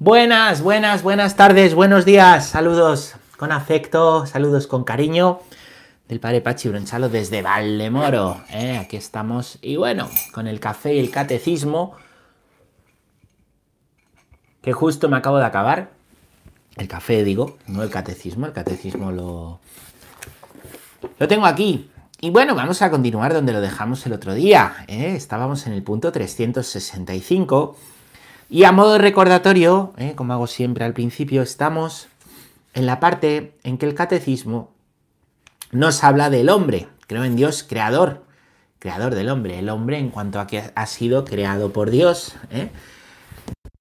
Buenas, buenas, buenas tardes, buenos días, saludos con afecto, saludos con cariño del padre Pachi Bronchalo desde Valdemoro. ¿eh? Aquí estamos y bueno, con el café y el catecismo que justo me acabo de acabar. El café, digo, no el catecismo, el catecismo lo, lo tengo aquí. Y bueno, vamos a continuar donde lo dejamos el otro día. ¿eh? Estábamos en el punto 365 y a modo de recordatorio, ¿eh? como hago siempre al principio, estamos en la parte en que el catecismo nos habla del hombre. Creo en Dios creador, creador del hombre. El hombre en cuanto a que ha sido creado por Dios. ¿eh?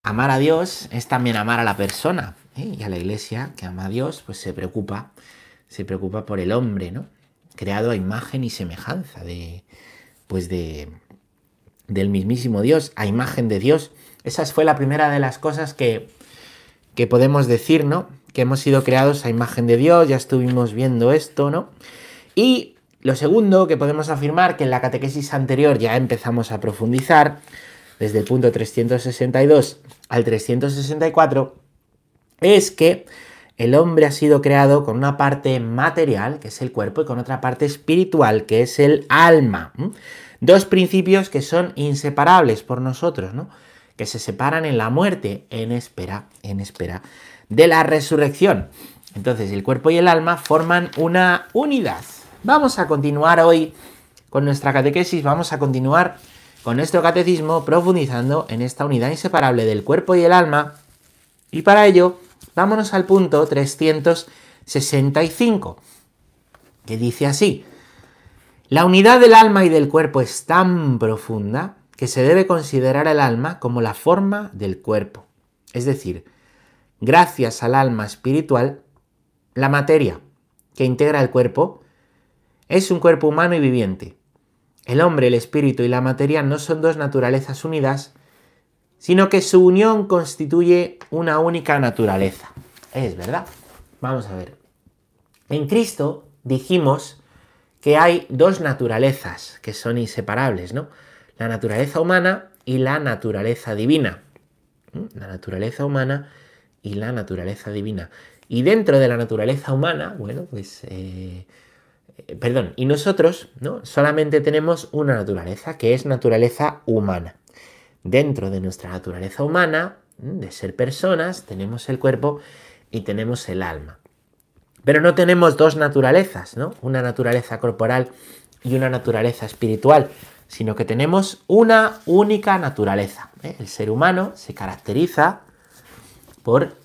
Amar a Dios es también amar a la persona. ¿eh? Y a la iglesia que ama a Dios, pues se preocupa, se preocupa por el hombre, ¿no? Creado a imagen y semejanza de, pues de, del mismísimo Dios, a imagen de Dios. Esa fue la primera de las cosas que, que podemos decir, ¿no? Que hemos sido creados a imagen de Dios, ya estuvimos viendo esto, ¿no? Y lo segundo que podemos afirmar, que en la catequesis anterior ya empezamos a profundizar, desde el punto 362 al 364, es que el hombre ha sido creado con una parte material, que es el cuerpo, y con otra parte espiritual, que es el alma. Dos principios que son inseparables por nosotros, ¿no? Que se separan en la muerte, en espera, en espera de la resurrección. Entonces, el cuerpo y el alma forman una unidad. Vamos a continuar hoy con nuestra catequesis, vamos a continuar con nuestro catecismo profundizando en esta unidad inseparable del cuerpo y el alma. Y para ello, vámonos al punto 365, que dice así, la unidad del alma y del cuerpo es tan profunda que se debe considerar el alma como la forma del cuerpo. Es decir, gracias al alma espiritual, la materia que integra el cuerpo es un cuerpo humano y viviente. El hombre, el espíritu y la materia no son dos naturalezas unidas, sino que su unión constituye una única naturaleza. Es verdad. Vamos a ver. En Cristo dijimos que hay dos naturalezas que son inseparables, ¿no? La naturaleza humana y la naturaleza divina. ¿Mm? La naturaleza humana y la naturaleza divina. Y dentro de la naturaleza humana, bueno, pues, eh, eh, perdón, y nosotros, ¿no? Solamente tenemos una naturaleza, que es naturaleza humana. Dentro de nuestra naturaleza humana, de ser personas, tenemos el cuerpo y tenemos el alma. Pero no tenemos dos naturalezas, ¿no? Una naturaleza corporal y una naturaleza espiritual sino que tenemos una única naturaleza. ¿eh? El ser humano se caracteriza por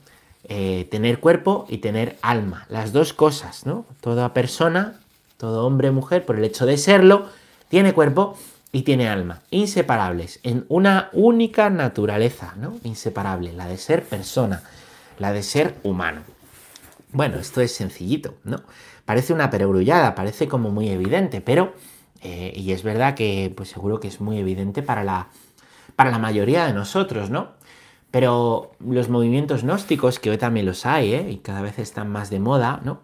eh, tener cuerpo y tener alma, las dos cosas, ¿no? Toda persona, todo hombre mujer, por el hecho de serlo, tiene cuerpo y tiene alma, inseparables, en una única naturaleza, ¿no? Inseparable, la de ser persona, la de ser humano. Bueno, esto es sencillito, ¿no? Parece una perogrullada, parece como muy evidente, pero eh, y es verdad que, pues seguro que es muy evidente para la, para la mayoría de nosotros, ¿no? Pero los movimientos gnósticos, que hoy también los hay, ¿eh? y cada vez están más de moda, ¿no?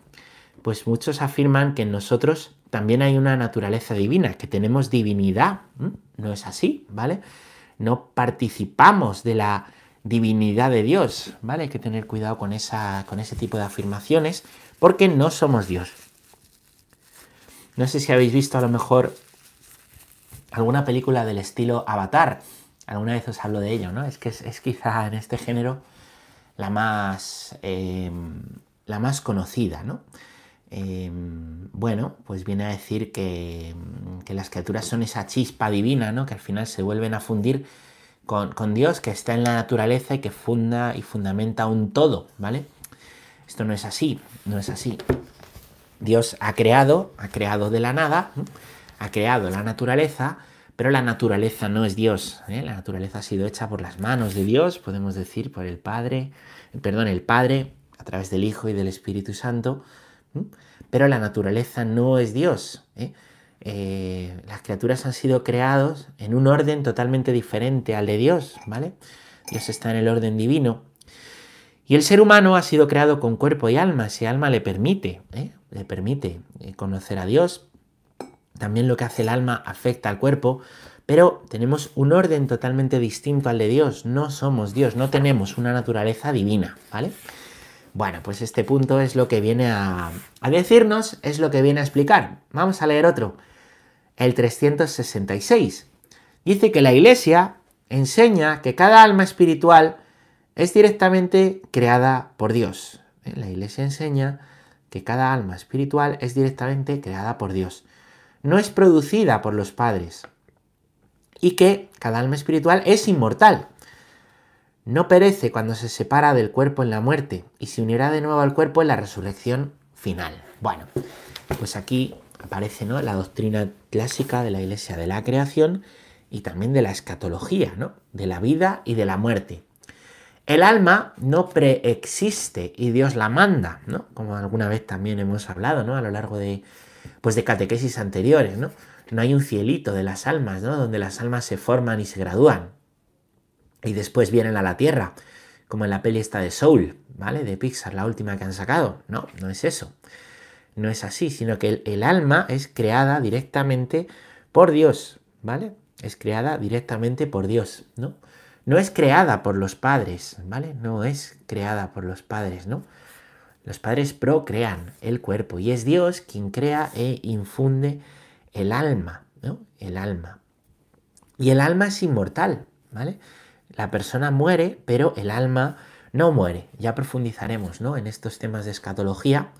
Pues muchos afirman que en nosotros también hay una naturaleza divina, que tenemos divinidad. No es así, ¿vale? No participamos de la divinidad de Dios, ¿vale? Hay que tener cuidado con, esa, con ese tipo de afirmaciones, porque no somos Dios. No sé si habéis visto a lo mejor alguna película del estilo Avatar. Alguna vez os hablo de ello, ¿no? Es que es, quizá en este género la más, em, la más conocida, ¿no? Em, bueno, pues viene a decir que, las criaturas son esa chispa divina, ¿no? Que al final se vuelven a fundir con, con, Dios, que está en la naturaleza y que funda y fundamenta un todo, ¿vale? Esto no es así, no es así. Dios ha creado, ha creado de la nada, ha creado la naturaleza, pero la naturaleza no es Dios. ¿eh? La naturaleza ha sido hecha por las manos de Dios, podemos decir, por el Padre, perdón, el Padre, a través del Hijo y del Espíritu Santo, pero la naturaleza no es Dios. ¿eh? Eh, las criaturas han sido creados en un orden totalmente diferente al de Dios, ¿vale? Dios está en el orden divino. Y el ser humano ha sido creado con cuerpo y alma, ese alma le permite, le permite eh, conocer a Dios. También lo que hace el alma afecta al cuerpo, Pero tenemos un orden totalmente distinto al de Dios. No somos Dios, no tenemos una naturaleza divina, ¿vale? Bueno, pues este punto es lo que viene a, a decirnos, es lo que viene a explicar. Vamos a leer otro. El 366. Dice que la Iglesia enseña que cada alma espiritual es directamente creada por Dios. ¿eh? La Iglesia enseña que cada alma espiritual es directamente creada por Dios. No es producida por los padres. Y que cada alma espiritual es inmortal. No perece cuando se separa del cuerpo en la muerte y se unirá de nuevo al cuerpo en la resurrección final. Bueno, pues aquí aparece ¿no? la doctrina clásica de la Iglesia de la creación y también de la escatología, ¿no? De la vida y de la muerte. El alma no preexiste y Dios la manda, ¿no? Como alguna vez también hemos hablado, ¿no? A lo largo de, pues de catequesis anteriores, ¿no? No hay un cielito de las almas, ¿no? Donde las almas se forman y se gradúan. Y después vienen a la tierra, como en la peli esta de Soul, ¿vale? De Pixar, la última que han sacado. No, no es eso. No es así, sino que el, el alma es creada directamente por Dios, ¿vale? es creada directamente por Dios, ¿no? No es creada por los padres, ¿vale? No es creada por los padres, ¿no? Los padres procrean el cuerpo y es Dios quien crea e infunde el alma, ¿no? El alma. Y el alma es inmortal, ¿vale? La persona muere, pero el alma no muere. Ya profundizaremos, ¿no? En estos temas de escatología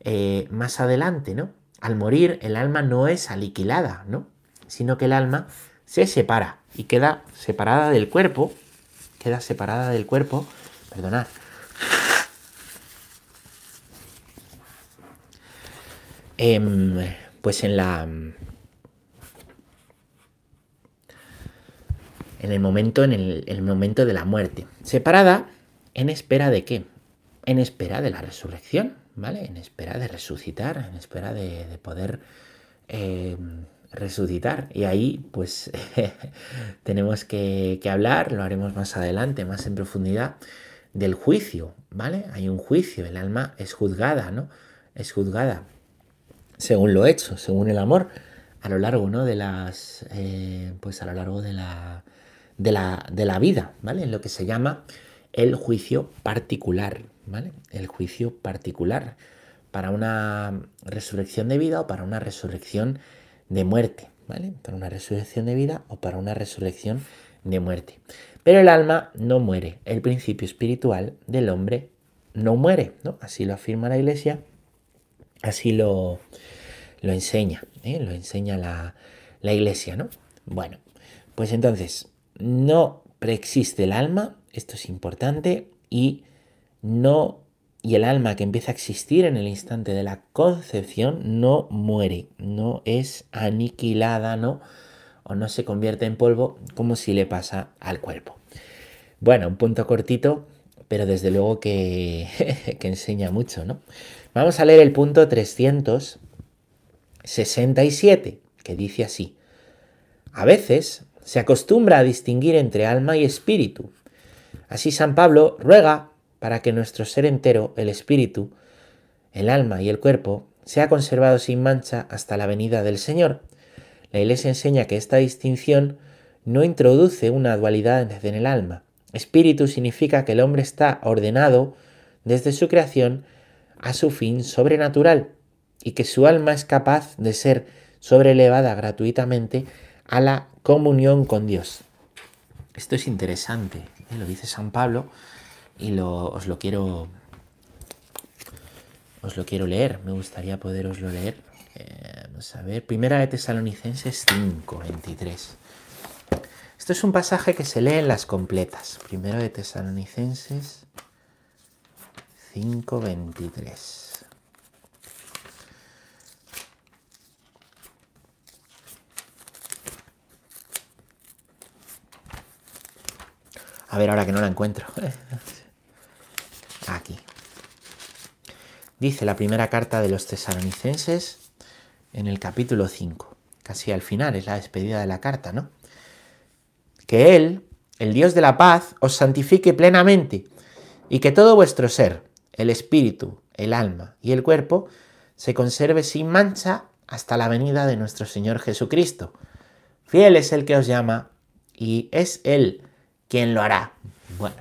eh, más adelante, ¿no? Al morir, el alma no es aniquilada, ¿no? Sino que el alma se separa y queda separada del cuerpo, queda separada del cuerpo, perdonad, em, pues en la en el momento en el, momento de la muerte. Separada en espera de qué en espera de la resurrección vale en espera de resucitar en espera de, poder em, resucitar. Y ahí pues tenemos que, hablar, lo haremos más adelante, más en profundidad, del juicio, ¿vale? Hay un juicio, el alma es juzgada, ¿no? Es juzgada según lo hecho, según el amor, a lo largo, ¿no? De las, eh, pues a lo largo de la, de la, de la vida, ¿vale? En lo que se llama el juicio particular, ¿vale? El juicio particular para una resurrección de vida o para una resurrección de muerte, ¿vale? Para una resurrección de vida o para una resurrección de muerte. Pero el alma no muere, el principio espiritual del hombre no muere, ¿no? Así lo afirma la iglesia, así lo, lo enseña, ¿eh? lo enseña la, la iglesia, ¿no? Bueno, pues entonces, no preexiste el alma, esto es importante, y no y el alma que empieza a existir en el instante de la concepción no muere, no es aniquilada, ¿no? O no se convierte en polvo como si le pasa al cuerpo. Bueno, un punto cortito, pero desde luego que, que enseña mucho, ¿no? Vamos a leer el punto 367, que dice así. A veces se acostumbra a distinguir entre alma y espíritu. Así San Pablo ruega para que nuestro ser entero, el espíritu, el alma y el cuerpo, sea conservado sin mancha hasta la venida del Señor. La Iglesia enseña que esta distinción no introduce una dualidad en el alma. Espíritu significa que el hombre está ordenado desde su creación a su fin sobrenatural y que su alma es capaz de ser sobrelevada gratuitamente a la comunión con Dios. Esto es interesante, ¿eh? lo dice San Pablo y os lo quiero os lo quiero leer, me gustaría poderoslo leer. Eh, vamos a ver, primera de Tesalonicenses 5, 23. Esto es un pasaje que se lee en las completas. Primero de Tesalonicenses 5, 23. A ver, ahora que no la encuentro. Aquí. Dice la primera carta de los tesalonicenses en el capítulo 5. Casi al final es la despedida de la carta, ¿no? Que Él, el Dios de la paz, os santifique plenamente y que todo vuestro ser, el espíritu, el alma y el cuerpo, se conserve sin mancha hasta la venida de nuestro Señor Jesucristo. Fiel es el que os llama y es Él quien lo hará. Bueno,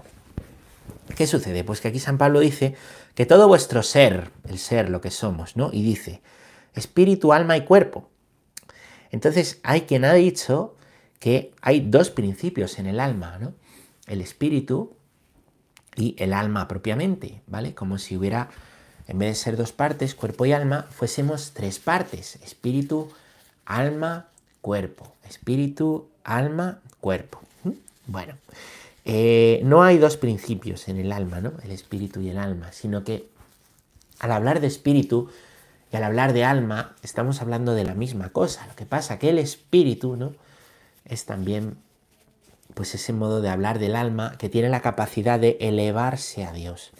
¿qué sucede? Pues que aquí San Pablo dice que todo vuestro ser, el ser, lo que somos, ¿no? Y dice, espíritu, alma y cuerpo. Entonces hay quien ha dicho que hay dos principios en el alma, ¿no? El espíritu y el alma propiamente, ¿vale? Como si hubiera, en vez de ser dos partes, cuerpo y alma, fuésemos tres partes, espíritu, alma, cuerpo. Espíritu, alma, cuerpo. ¿Mm? Bueno, eh, no hay dos principios en el alma, ¿no? El espíritu y el alma, sino que al hablar de espíritu y al hablar de alma, estamos hablando de la misma cosa. Lo que pasa que el espíritu, ¿no? Es también pues ese modo de hablar del alma que tiene la capacidad de elevarse a Dios.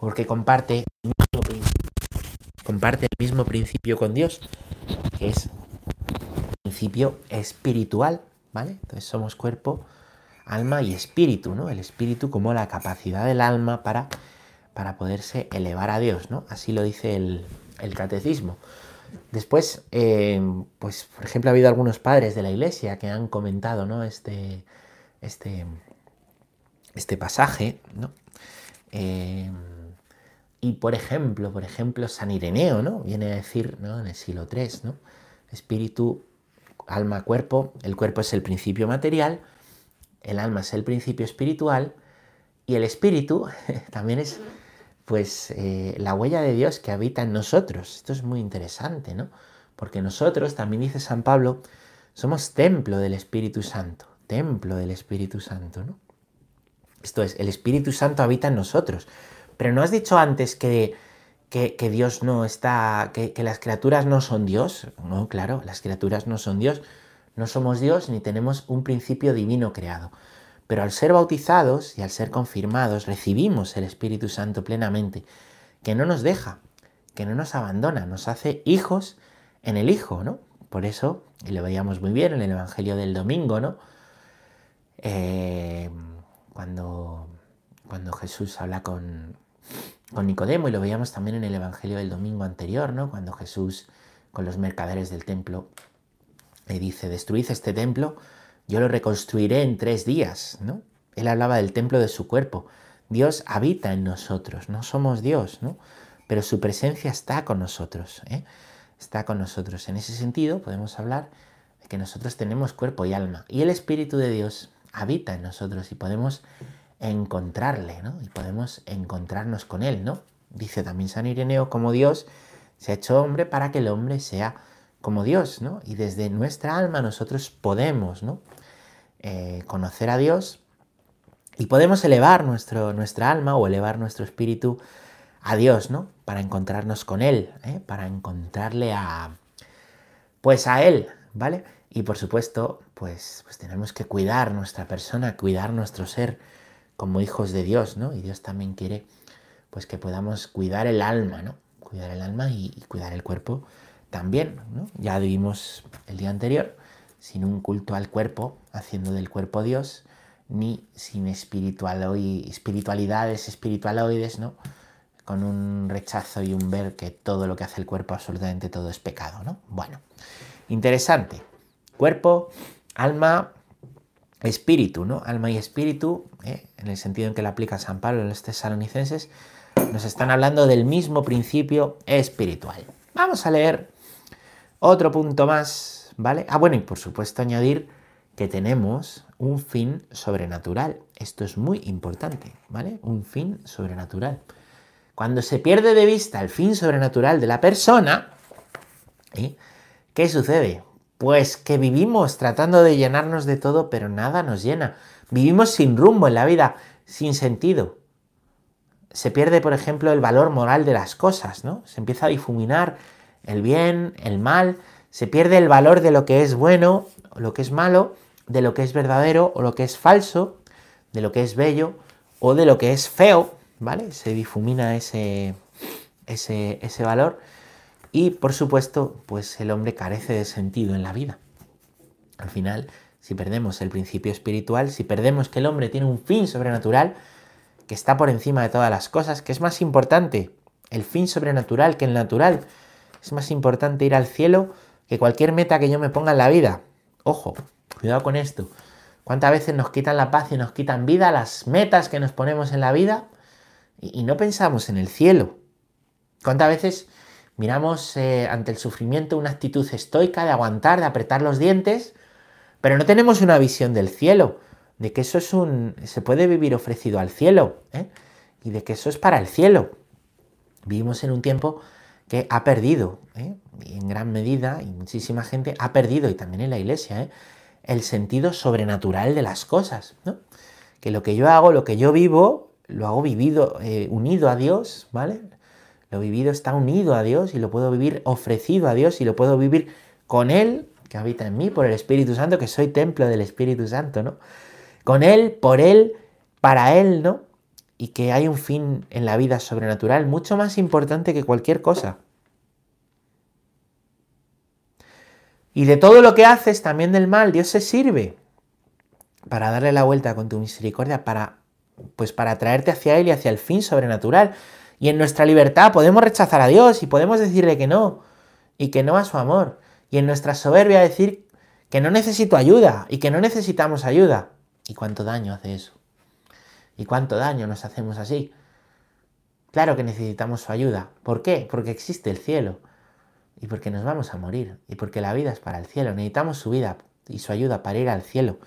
Porque comparte el mismo principio, comparte el mismo principio con Dios, que es principio espiritual, ¿vale? Entonces somos cuerpo, alma y espíritu, ¿no? El espíritu como la capacidad del alma para, para poderse elevar a Dios, ¿no? Así lo dice el, el catecismo. Después, eh, pues, por ejemplo, ha habido algunos padres de la iglesia que han comentado, ¿no? Este, este, este pasaje, ¿no? Eh, y por ejemplo, por ejemplo, San Ireneo, ¿no? Viene a decir, ¿no? En el siglo III, ¿no? Espíritu, alma, cuerpo. El cuerpo es el principio material, el alma es el principio espiritual y el espíritu también es pues eh, la huella de Dios que habita en nosotros. Esto es muy interesante, ¿no? Porque nosotros, también dice San Pablo, somos templo del Espíritu Santo, templo del Espíritu Santo, ¿no? Esto es, el Espíritu Santo habita en nosotros. Pero ¿no has dicho antes que, que, Dios no está, que, que las criaturas no son Dios? No, claro, las criaturas no son Dios. No somos Dios ni tenemos un principio divino creado. Pero al ser bautizados y al ser confirmados, recibimos el Espíritu Santo plenamente, que no nos deja, que no nos abandona, nos hace hijos en el Hijo, ¿no? Por eso, y lo veíamos muy bien en el Evangelio del domingo, ¿no? Eh, cuando, cuando Jesús habla con, con Nicodemo, y lo veíamos también en el Evangelio del domingo anterior, ¿no? Cuando Jesús con los mercaderes del templo le dice, destruid este templo yo lo reconstruiré en tres días, ¿no? Él hablaba del templo de su cuerpo. Dios habita en nosotros, no somos Dios, ¿no? Pero su presencia está con nosotros, ¿eh? Está con nosotros. En ese sentido podemos hablar de que nosotros tenemos cuerpo y alma. Y el Espíritu de Dios habita en nosotros y podemos encontrarle, ¿no? Y podemos encontrarnos con Él, ¿no? Dice también San Ireneo, como Dios se ha hecho hombre para que el hombre sea como Dios, ¿no? Y desde nuestra alma nosotros podemos, ¿no? Eh, conocer a Dios y podemos elevar nuestro, nuestra alma o elevar nuestro espíritu a Dios, ¿no? Para encontrarnos con Él, ¿eh? para encontrarle a, pues a Él, ¿vale? Y por supuesto, pues, pues tenemos que cuidar nuestra persona, cuidar nuestro ser como hijos de Dios, ¿no? Y Dios también quiere, pues que podamos cuidar el alma, ¿no? Cuidar el alma y, y cuidar el cuerpo también, ¿no? Ya vimos el día anterior sin un culto al cuerpo, haciendo del cuerpo Dios, ni sin espiritualidades espiritualoides, ¿no? Con un rechazo y un ver que todo lo que hace el cuerpo, absolutamente todo es pecado, ¿no? Bueno, interesante. Cuerpo, alma, espíritu, ¿no? Alma y espíritu, ¿eh? en el sentido en que lo aplica San Pablo en los tesalonicenses, nos están hablando del mismo principio espiritual. Vamos a leer otro punto más ¿vale? Ah, bueno, y por supuesto añadir que tenemos un fin sobrenatural. Esto es muy importante, ¿vale? Un fin sobrenatural. Cuando se pierde de vista el fin sobrenatural de la persona, ¿eh? ¿qué sucede? Pues que vivimos tratando de llenarnos de todo, pero nada nos llena. Vivimos sin rumbo en la vida, sin sentido. Se pierde, por ejemplo, el valor moral de las cosas, ¿no? Se empieza a difuminar el bien, el mal, se pierde el valor de lo que es bueno o lo que es malo, de lo que es verdadero o lo que es falso, de lo que es bello o de lo que es feo, ¿vale? Se difumina ese, ese, ese valor y por supuesto, pues el hombre carece de sentido en la vida. Al final, si perdemos el principio espiritual, si perdemos que el hombre tiene un fin sobrenatural, que está por encima de todas las cosas, que es más importante el fin sobrenatural que el natural, es más importante ir al cielo que cualquier meta que yo me ponga en la vida. Ojo, cuidado con esto. ¿Cuántas veces nos quitan la paz y nos quitan vida, las metas que nos ponemos en la vida y, no pensamos en el cielo? ¿Cuántas veces miramos eh, ante el sufrimiento una actitud estoica de aguantar, de apretar los dientes, pero no tenemos una visión del cielo, de que eso es un. se puede vivir ofrecido al cielo, ¿eh? y de que eso es para el cielo. Vivimos en un tiempo que ha perdido, ¿eh? y en gran medida, y muchísima gente ha perdido, y también en la iglesia, ¿eh? el sentido sobrenatural de las cosas, ¿no? Que lo que yo hago, lo que yo vivo, lo hago vivido, eh, unido a Dios, ¿vale? Lo vivido está unido a Dios y lo puedo vivir ofrecido a Dios y lo puedo vivir con Él, que habita en mí, por el Espíritu Santo, que soy templo del Espíritu Santo, ¿no? Con Él, por Él, para Él, ¿no? Y que hay un fin en la vida sobrenatural mucho más importante que cualquier cosa. Y de todo lo que haces, también del mal, Dios se sirve para darle la vuelta con tu misericordia, para, pues para traerte hacia Él y hacia el fin sobrenatural. Y en nuestra libertad podemos rechazar a Dios y podemos decirle que no, y que no a su amor. Y en nuestra soberbia decir que no necesito ayuda y que no necesitamos ayuda. ¿Y cuánto daño hace eso? ¿Y cuánto daño nos hacemos así? Claro que necesitamos su ayuda. ¿Por qué? Porque existe el cielo y porque nos vamos a morir y porque la vida es para el cielo. Necesitamos su vida y su ayuda para ir al cielo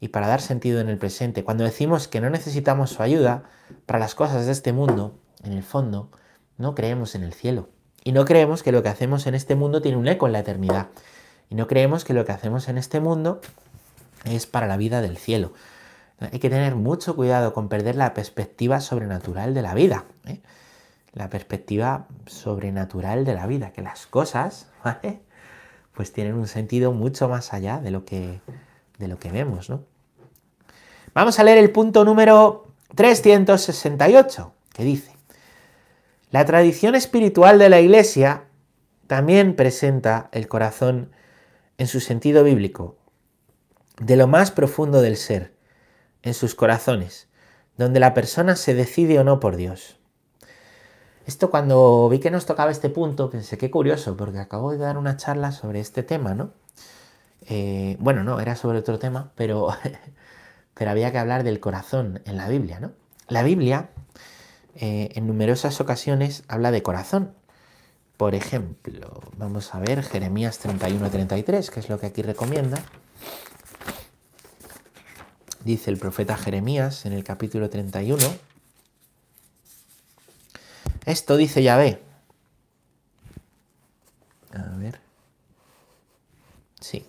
y para dar sentido en el presente. Cuando decimos que no necesitamos su ayuda para las cosas de este mundo, en el fondo, no creemos en el cielo. Y no creemos que lo que hacemos en este mundo tiene un eco en la eternidad. Y no creemos que lo que hacemos en este mundo es para la vida del cielo. Hay que tener mucho cuidado con perder la perspectiva sobrenatural de la vida. ¿eh? la perspectiva sobrenatural de la vida, que las cosas. Pues tienen un sentido mucho más allá de lo que, de lo que vemos, ¿no? Vamos a leer el punto número 368, que dice, la tradición espiritual de la Iglesia también presenta el corazón en su sentido bíblico, de lo más profundo del ser, en sus corazones, donde la persona se decide o no por Dios. Esto cuando vi que nos tocaba este punto, pensé qué curioso, porque acabo de dar una charla sobre este tema, ¿no? Eh, bueno, no, era sobre otro tema, pero, pero había que hablar del corazón en la Biblia, ¿no? La Biblia eh, en numerosas ocasiones habla de corazón. Por ejemplo, vamos a ver Jeremías 31-33, que es lo que aquí recomienda. Dice el profeta Jeremías en el capítulo 31. Esto dice Yahvé. A ver. Sí.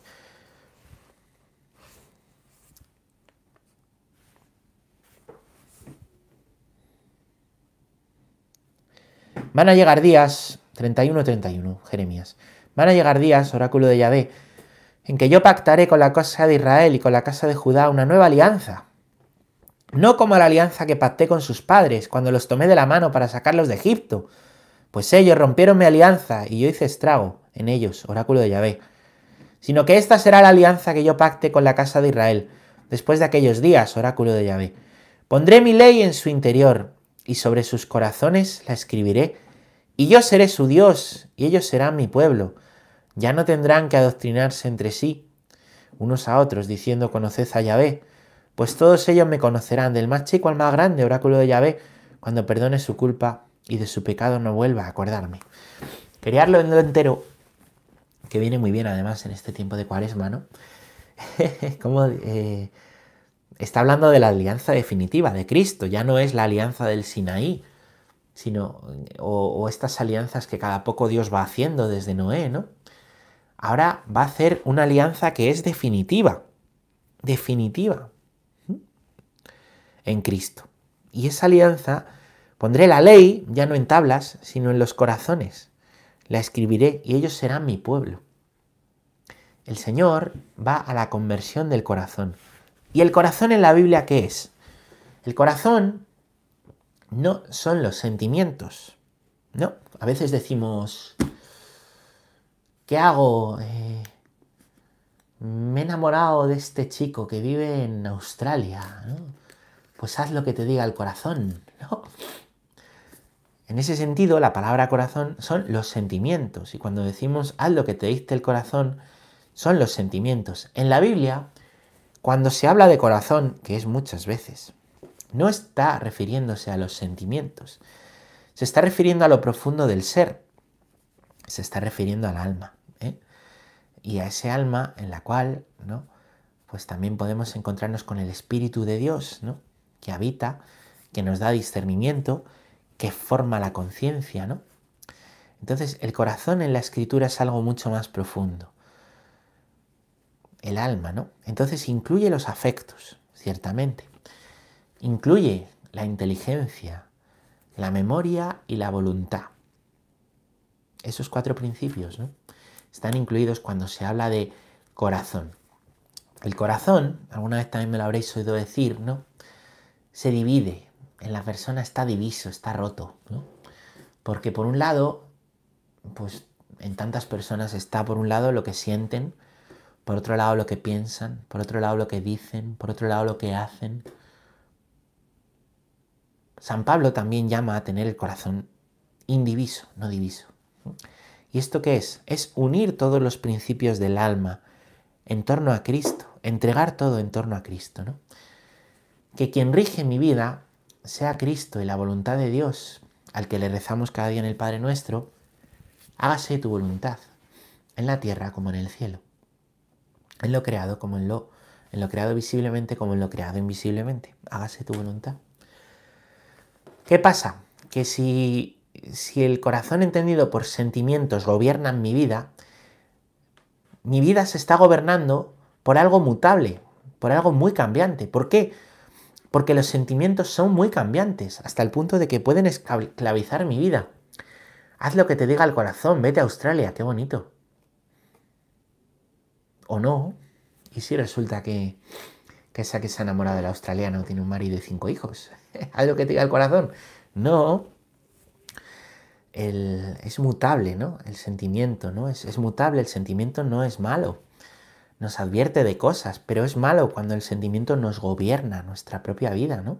Van a llegar días, 31-31, Jeremías. Van a llegar días, oráculo de Yahvé, en que yo pactaré con la casa de Israel y con la casa de Judá una nueva alianza no como la alianza que pacté con sus padres cuando los tomé de la mano para sacarlos de Egipto, pues ellos rompieron mi alianza y yo hice estrago en ellos, oráculo de Yahvé, sino que esta será la alianza que yo pacte con la casa de Israel, después de aquellos días, oráculo de Yahvé. Pondré mi ley en su interior, y sobre sus corazones la escribiré, y yo seré su Dios, y ellos serán mi pueblo. Ya no tendrán que adoctrinarse entre sí, unos a otros, diciendo conoced a Yahvé, pues todos ellos me conocerán, del más chico al más grande, oráculo de Yahvé, cuando perdone su culpa y de su pecado no vuelva a acordarme. Quería en lo entero, que viene muy bien además en este tiempo de cuaresma, ¿no? Como eh, está hablando de la alianza definitiva de Cristo, ya no es la alianza del Sinaí, sino, o, o estas alianzas que cada poco Dios va haciendo desde Noé, ¿no? Ahora va a hacer una alianza que es definitiva, definitiva, en Cristo. Y esa alianza pondré la ley ya no en tablas, sino en los corazones. La escribiré y ellos serán mi pueblo. El Señor va a la conversión del corazón. ¿Y el corazón en la Biblia qué es? El corazón no son los sentimientos. No, a veces decimos, ¿qué hago? Eh, me he enamorado de este chico que vive en Australia. ¿no? pues haz lo que te diga el corazón, ¿no? En ese sentido, la palabra corazón son los sentimientos. Y cuando decimos haz lo que te diste el corazón, son los sentimientos. En la Biblia, cuando se habla de corazón, que es muchas veces, no está refiriéndose a los sentimientos, se está refiriendo a lo profundo del ser, se está refiriendo al alma, ¿eh? y a ese alma en la cual, ¿no? Pues también podemos encontrarnos con el Espíritu de Dios, ¿no? Que habita, que nos da discernimiento, que forma la conciencia, ¿no? Entonces, el corazón en la escritura es algo mucho más profundo. El alma, ¿no? Entonces incluye los afectos, ciertamente. Incluye la inteligencia, la memoria y la voluntad. Esos cuatro principios. Están incluidos cuando se habla de corazón. El corazón, alguna vez también me lo habréis oído decir, ¿no? Se divide. En la persona está diviso, está roto, ¿no? Porque por un lado, pues en tantas personas está por un lado lo que sienten, por otro lado lo que piensan, por otro lado lo que dicen, por otro lado lo que hacen. San Pablo también llama a tener el corazón indiviso, no diviso. ¿Y esto qué es? Es unir todos los principios del alma en torno a Cristo, entregar todo en torno a Cristo, ¿no? Que quien rige mi vida sea Cristo y la voluntad de Dios, al que le rezamos cada día en el Padre Nuestro, hágase tu voluntad, en la tierra como en el cielo en lo creado como en lo, en lo creado visiblemente como en lo creado invisiblemente. Hágase tu voluntad. ¿Qué pasa? Que si, si el corazón entendido por sentimientos gobierna mi vida, mi vida se está gobernando por algo mutable, por algo muy cambiante. ¿Por qué? Porque los sentimientos son muy cambiantes, hasta el punto de que pueden esclavizar mi vida. Haz lo que te diga el corazón, vete a Australia, qué bonito o no. Y si resulta que, esa que se ha enamorado del australiano tiene un marido y cinco hijos. ¿Algo que te diga el corazón? No. Es mutable, ¿no? El sentimiento, ¿no? Es, es mutable, el sentimiento no es malo. Nos advierte de cosas, pero es malo cuando el sentimiento nos gobierna nuestra propia vida, ¿no?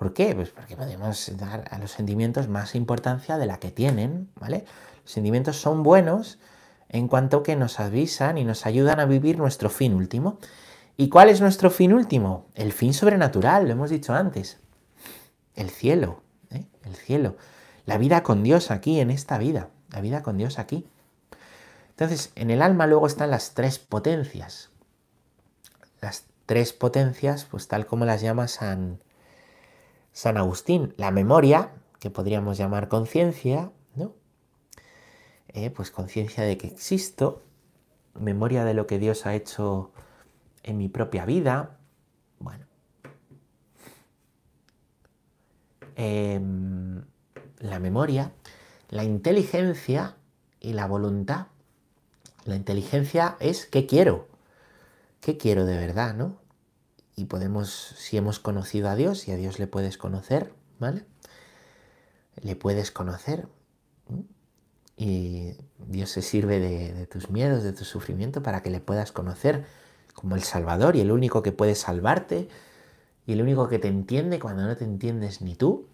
¿Por qué? Pues porque podemos dar a los sentimientos más importancia de la que tienen, ¿vale? Los sentimientos son buenos en cuanto que nos avisan y nos ayudan a vivir nuestro fin último. ¿Y cuál es nuestro fin último? El fin sobrenatural, lo hemos dicho antes. El cielo, ¿eh? el cielo. La vida con Dios aquí, en esta vida. La vida con Dios aquí. Entonces, en el alma luego están las tres potencias. Las tres potencias, pues tal como las llama San, San Agustín. La memoria, que podríamos llamar conciencia, eh, pues conciencia de que existo, memoria de lo que Dios ha hecho en mi propia vida, bueno. Em, la memoria, la inteligencia y la voluntad. La inteligencia es qué quiero, qué quiero de verdad, ¿no? Y podemos, si hemos conocido a Dios, y a Dios le puedes conocer, ¿vale? Le puedes conocer, y Dios se sirve de, tus miedos, de tu sufrimiento para que le puedas conocer como el Salvador y el único que puede salvarte y el único que te entiende cuando no te entiendes ni tú,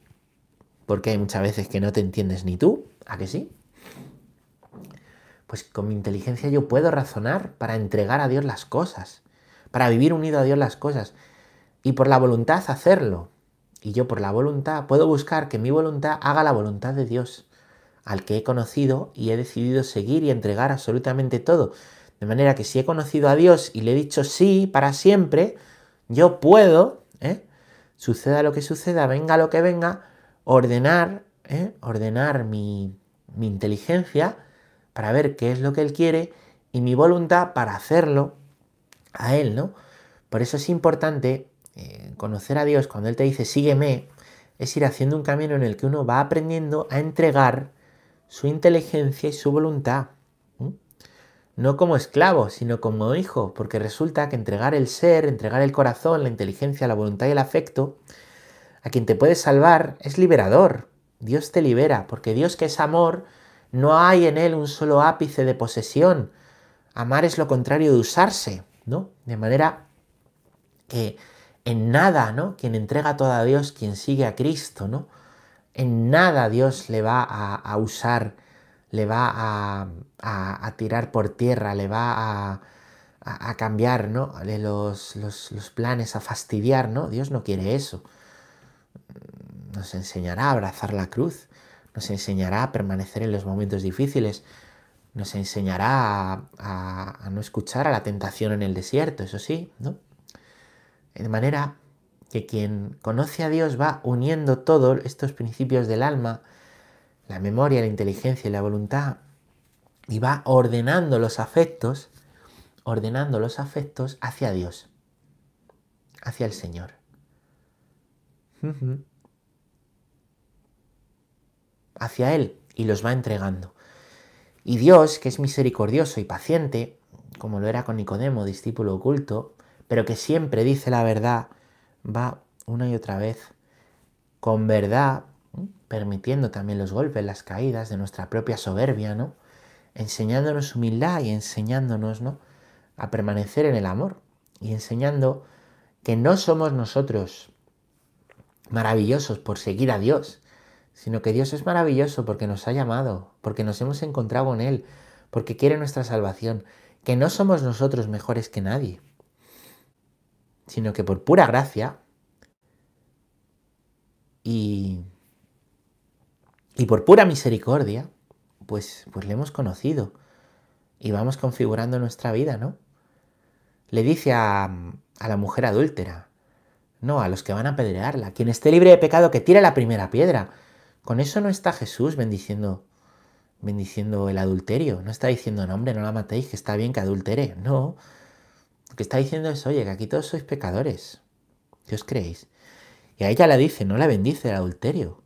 porque hay muchas veces que no te entiendes ni tú, ¿a que sí? Pues con mi inteligencia yo puedo razonar para entregar a Dios las cosas, para vivir unido a Dios las cosas y por la voluntad hacerlo. Y yo por la voluntad puedo buscar que mi voluntad haga la voluntad de Dios al que he conocido y he decidido seguir y entregar absolutamente todo. De manera que si he conocido a Dios y le he dicho sí para siempre, yo puedo, ¿eh? suceda lo que suceda, venga lo que venga, ordenar, ¿eh? ordenar mi, inteligencia para ver qué es lo que Él quiere y mi voluntad para hacerlo a Él, ¿no? Por eso es importante eh, conocer a Dios cuando Él te dice sígueme, es ir haciendo un camino en el que uno va aprendiendo a entregar su inteligencia y su voluntad. No como esclavo, sino como hijo, porque resulta que entregar el ser, entregar el corazón, la inteligencia, la voluntad y el afecto, a quien te puede salvar, es liberador. Dios te libera, porque Dios que es amor, no hay en él un solo ápice de posesión. Amar es lo contrario de usarse, ¿no? De manera que en nada, ¿no? Quien entrega todo a Dios, quien sigue a Cristo, ¿no? en nada Dios le va a, usar, le va a, tirar por tierra, le va a, cambiar ¿no? los, los, planes, a fastidiar, ¿no? Dios no quiere eso. Nos enseñará a abrazar la cruz, nos enseñará a permanecer en los momentos difíciles, nos enseñará a, no escuchar a la tentación en el desierto, eso sí, ¿no? De manera que quien conoce a Dios va uniendo todos estos principios del alma, la memoria, la inteligencia y la voluntad, y va ordenando los afectos ordenando los afectos hacia Dios, hacia el Señor. Hacia Él y los va entregando. Y Dios, que es misericordioso y paciente, como lo era con Nicodemo, discípulo oculto, pero que siempre dice la verdad, va una y otra vez con verdad, permitiendo también los golpes, las caídas de nuestra propia soberbia, ¿no? Enseñándonos humildad y enseñándonos, ¿no? a permanecer en el amor y enseñando que no somos nosotros maravillosos por seguir a Dios, sino que Dios es maravilloso porque nos ha llamado, porque nos hemos encontrado en Él, porque quiere nuestra salvación, que no somos nosotros mejores que nadie, sino que por pura gracia y, y por pura misericordia, pues, pues le hemos conocido y vamos configurando nuestra vida, ¿no? le dice a, la mujer adúltera, no, a los que van a apedrearla, quien esté libre de pecado que tire la primera piedra. Con eso no está Jesús bendiciendo, bendiciendo el adulterio, no está diciendo, no hombre, no la matéis, que está bien que adultere, no. Lo que está diciendo es, oye, que aquí todos sois pecadores, ¿qué os creéis? Y a ella la dice, no la bendice el adulterio,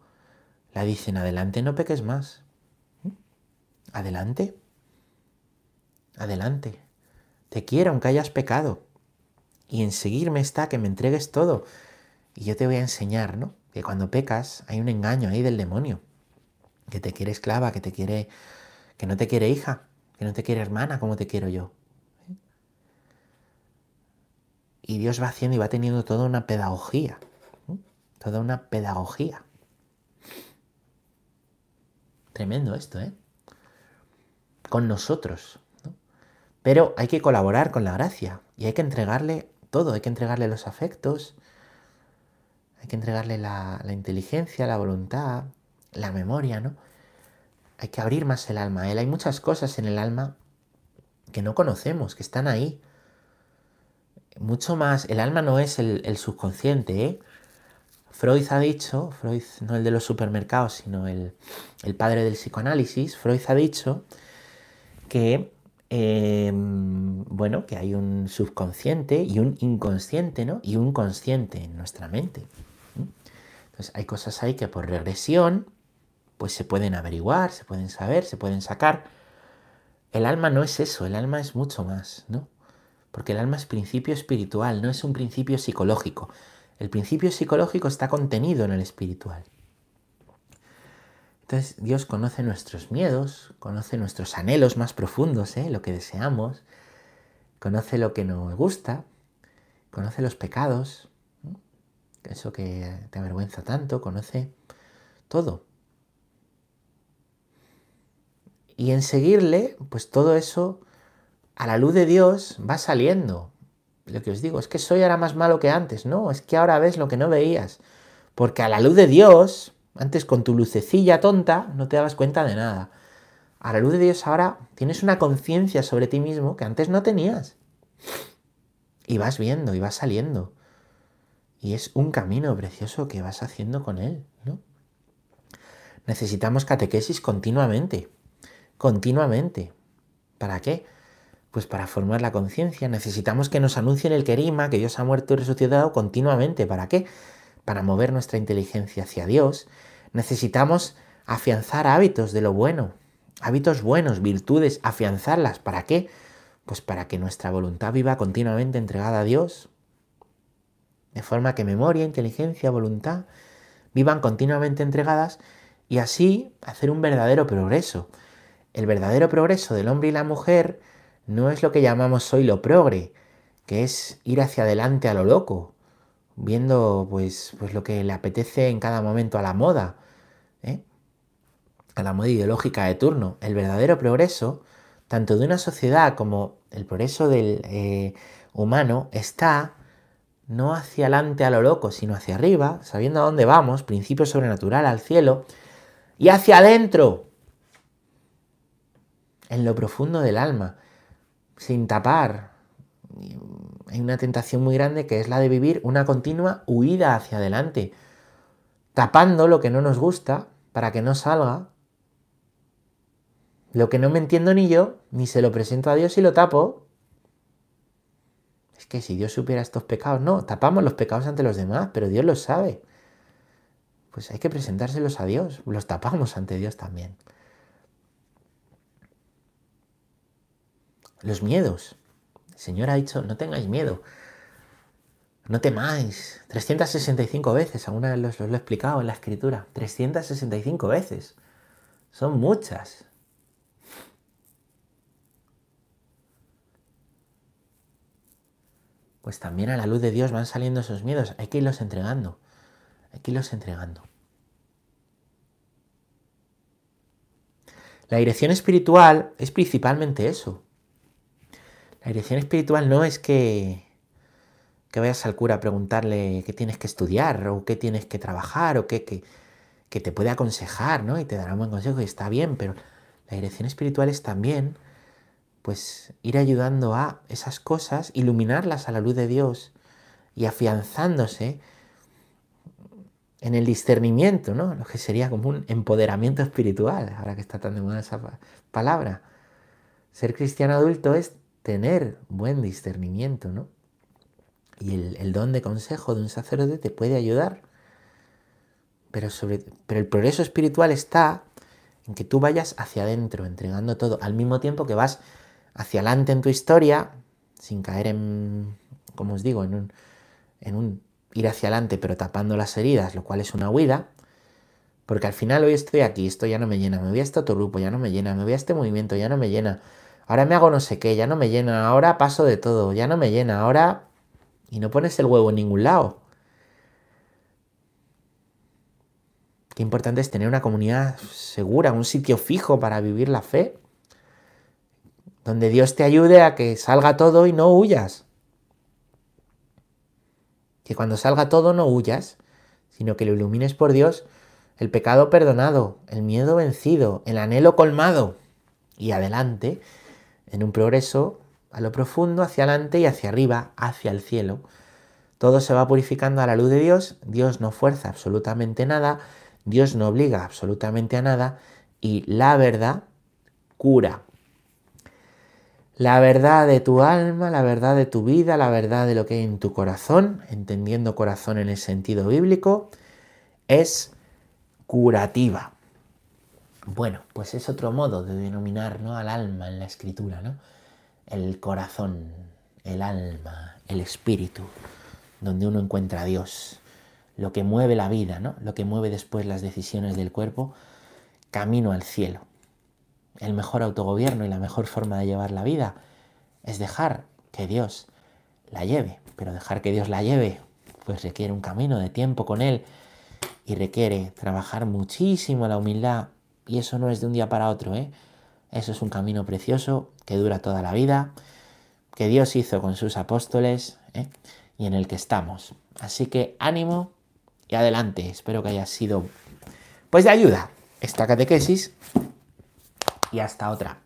la dicen, adelante, no peques más. ¿Mm? Adelante, adelante. Te quiero aunque hayas pecado. Y en seguirme está que me entregues todo. Y yo te voy a enseñar, ¿no? Que cuando pecas hay un engaño ahí del demonio. Que te quiere esclava, que te quiere. que no te quiere hija, que no te quiere hermana como te quiero yo. Y Dios va haciendo y va teniendo toda una pedagogía. Toda una pedagogía. Tremendo esto, ¿eh? Con nosotros. Pero hay que colaborar con la gracia y hay que entregarle todo, hay que entregarle los afectos, hay que entregarle la, inteligencia, la voluntad, la memoria, ¿no? Hay que abrir más el alma. Hay muchas cosas en el alma que no conocemos, que están ahí. Mucho más, el alma no es el, subconsciente, ¿eh? Freud ha dicho, Freud no el de los supermercados, sino el, el padre del psicoanálisis, Freud ha dicho que Em, bueno, que hay un subconsciente y un inconsciente, ¿no? Y un consciente en nuestra mente. Entonces hay cosas ahí que por regresión, pues se pueden averiguar, se pueden saber, se pueden sacar. El alma no es eso, el alma es mucho más, ¿no? Porque el alma es principio espiritual, no es un principio psicológico. El principio psicológico está contenido en el espiritual. Entonces Dios conoce nuestros miedos, conoce nuestros anhelos más profundos, ¿eh? lo que deseamos, conoce lo que nos gusta, conoce los pecados, eso que te avergüenza tanto, conoce todo. Y en seguirle, pues todo eso a la luz de Dios va saliendo. Lo que os digo es que soy ahora más malo que antes. No, es que ahora ves lo que no veías. Porque a la luz de Dios antes con tu lucecilla tonta no te dabas cuenta de nada. A la luz de Dios ahora tienes una conciencia sobre ti mismo que antes no tenías. Y vas viendo y vas saliendo. Y es un camino precioso que vas haciendo con Él, ¿no? Necesitamos catequesis continuamente. Continuamente. ¿Para qué? Pues para formar la conciencia. Necesitamos que nos anuncien el querima, que Dios ha muerto y resucitado continuamente. ¿Para qué? Para mover nuestra inteligencia hacia Dios, necesitamos afianzar hábitos de lo bueno, hábitos buenos, virtudes, afianzarlas. ¿Para qué? Pues para que nuestra voluntad viva continuamente entregada a Dios, de forma que memoria, inteligencia, voluntad vivan continuamente entregadas y así hacer un verdadero progreso. El verdadero progreso del hombre y la mujer no es lo que llamamos hoy lo progre, que es ir hacia adelante a lo loco, viendo pues, pues lo que le apetece en cada momento a la moda, ¿eh? a la moda ideológica de turno. El verdadero progreso tanto de una sociedad como el progreso del eh, humano, está no hacia adelante a lo loco, sino hacia arriba, sabiendo a dónde vamos, principio sobrenatural al cielo, y hacia adentro, en lo profundo del alma, sin tapar. Hay una tentación muy grande que es la de vivir una continua huida hacia adelante, tapando lo que no nos gusta para que no salga. Lo que no me entiendo ni yo, ni se lo presento a Dios y lo tapo, es que si Dios supiera estos pecados, no, tapamos los pecados ante los demás, pero Dios los sabe. Pues hay que presentárselos a Dios, los tapamos ante Dios también. Los miedos. Señor ha dicho, no tengáis miedo, no temáis. 365 veces, alguna vez lo he explicado en la escritura, 365 veces. Son muchas. pues también a la luz de Dios van saliendo esos miedos. Hay que irlos entregando. Hay que irlos entregando. La dirección espiritual es principalmente eso. La dirección espiritual no es que, que vayas al cura a preguntarle qué tienes que estudiar o qué tienes que trabajar o qué, que, que te puede aconsejar, ¿no? Y te dará un buen consejo y está bien, pero la dirección espiritual es también pues ir ayudando a esas cosas, iluminarlas a la luz de Dios y afianzándose en el discernimiento, ¿no? Lo que sería como un empoderamiento espiritual, ahora que está tan de moda esa palabra. Ser cristiano adulto es tener buen discernimiento, ¿no? Y el, don de consejo de un sacerdote te puede ayudar. Pero, sobre, pero el progreso espiritual está en que tú vayas hacia adentro, entregando todo, al mismo tiempo que vas hacia adelante en tu historia, sin caer en, como os digo, en un, en un ir hacia adelante pero tapando las heridas, lo cual es una huida, porque al final hoy estoy aquí, esto ya no me llena, me voy a este otro grupo, ya no me llena, me voy a este movimiento, ya no me llena, ahora me hago no sé qué, ya no me llena, ahora paso de todo, ya no me llena, ahora... Y no pones el huevo en ningún lado. Qué importante es tener una comunidad segura, un sitio fijo para vivir la fe donde Dios te ayude a que salga todo y no huyas. Que cuando salga todo no huyas, sino que lo ilumines por Dios, el pecado perdonado, el miedo vencido, el anhelo colmado y adelante, en un progreso a lo profundo, hacia adelante y hacia arriba, hacia el cielo. Todo se va purificando a la luz de Dios, Dios no fuerza absolutamente nada, Dios no obliga absolutamente a nada y la verdad cura, la verdad de tu alma, la verdad de tu vida, la verdad de lo que hay en tu corazón, entendiendo corazón en el sentido bíblico, es curativa. Bueno, pues es otro modo de denominar ¿no? al alma en la escritura, ¿no? El corazón, el alma, el espíritu, donde uno encuentra a Dios, lo que mueve la vida, ¿no? Lo que mueve después las decisiones del cuerpo, camino al cielo el mejor autogobierno y la mejor forma de llevar la vida es dejar que Dios la lleve. Pero dejar que Dios la lleve, pues requiere un camino de tiempo con Él y requiere trabajar muchísimo la humildad. Y eso no es de un día para otro, ¿eh? Eso es un camino precioso que dura toda la vida, que Dios hizo con sus apóstoles ¿eh? y en el que estamos. Así que ánimo y adelante. Espero que haya sido pues de ayuda esta catequesis y hasta otra.